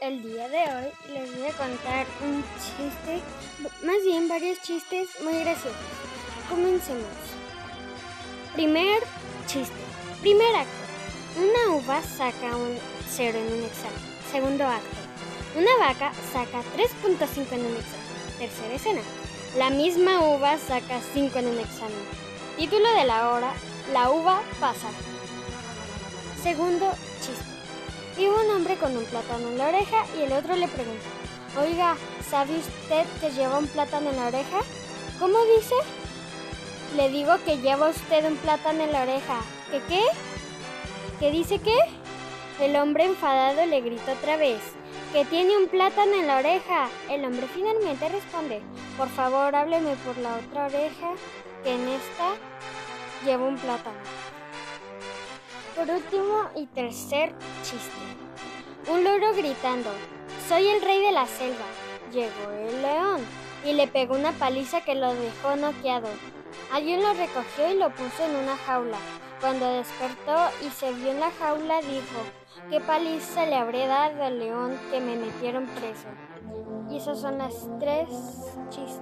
el día de hoy les voy a contar un chiste, más bien varios chistes muy graciosos. Comencemos. Primer chiste. Primer acto. Una uva saca un cero en un examen. Segundo acto. Una vaca saca 3.5 en un examen. Tercera escena. La misma uva saca 5 en un examen. Título de la hora. La uva pasa. Segundo chiste. Con un plátano en la oreja y el otro le pregunta, oiga, ¿sabe usted que lleva un plátano en la oreja? ¿Cómo dice? Le digo que lleva usted un plátano en la oreja. ¿Qué qué? ¿Qué dice qué? El hombre enfadado le grita otra vez, que tiene un plátano en la oreja. El hombre finalmente responde, por favor hábleme por la otra oreja, que en esta lleva un plátano. Por último y tercer chiste. Un loro gritando, soy el rey de la selva. Llegó el león y le pegó una paliza que lo dejó noqueado. Alguien lo recogió y lo puso en una jaula. Cuando despertó y se vio en la jaula dijo, ¿qué paliza le habré dado al león que me metieron preso? Y esos son las tres chistes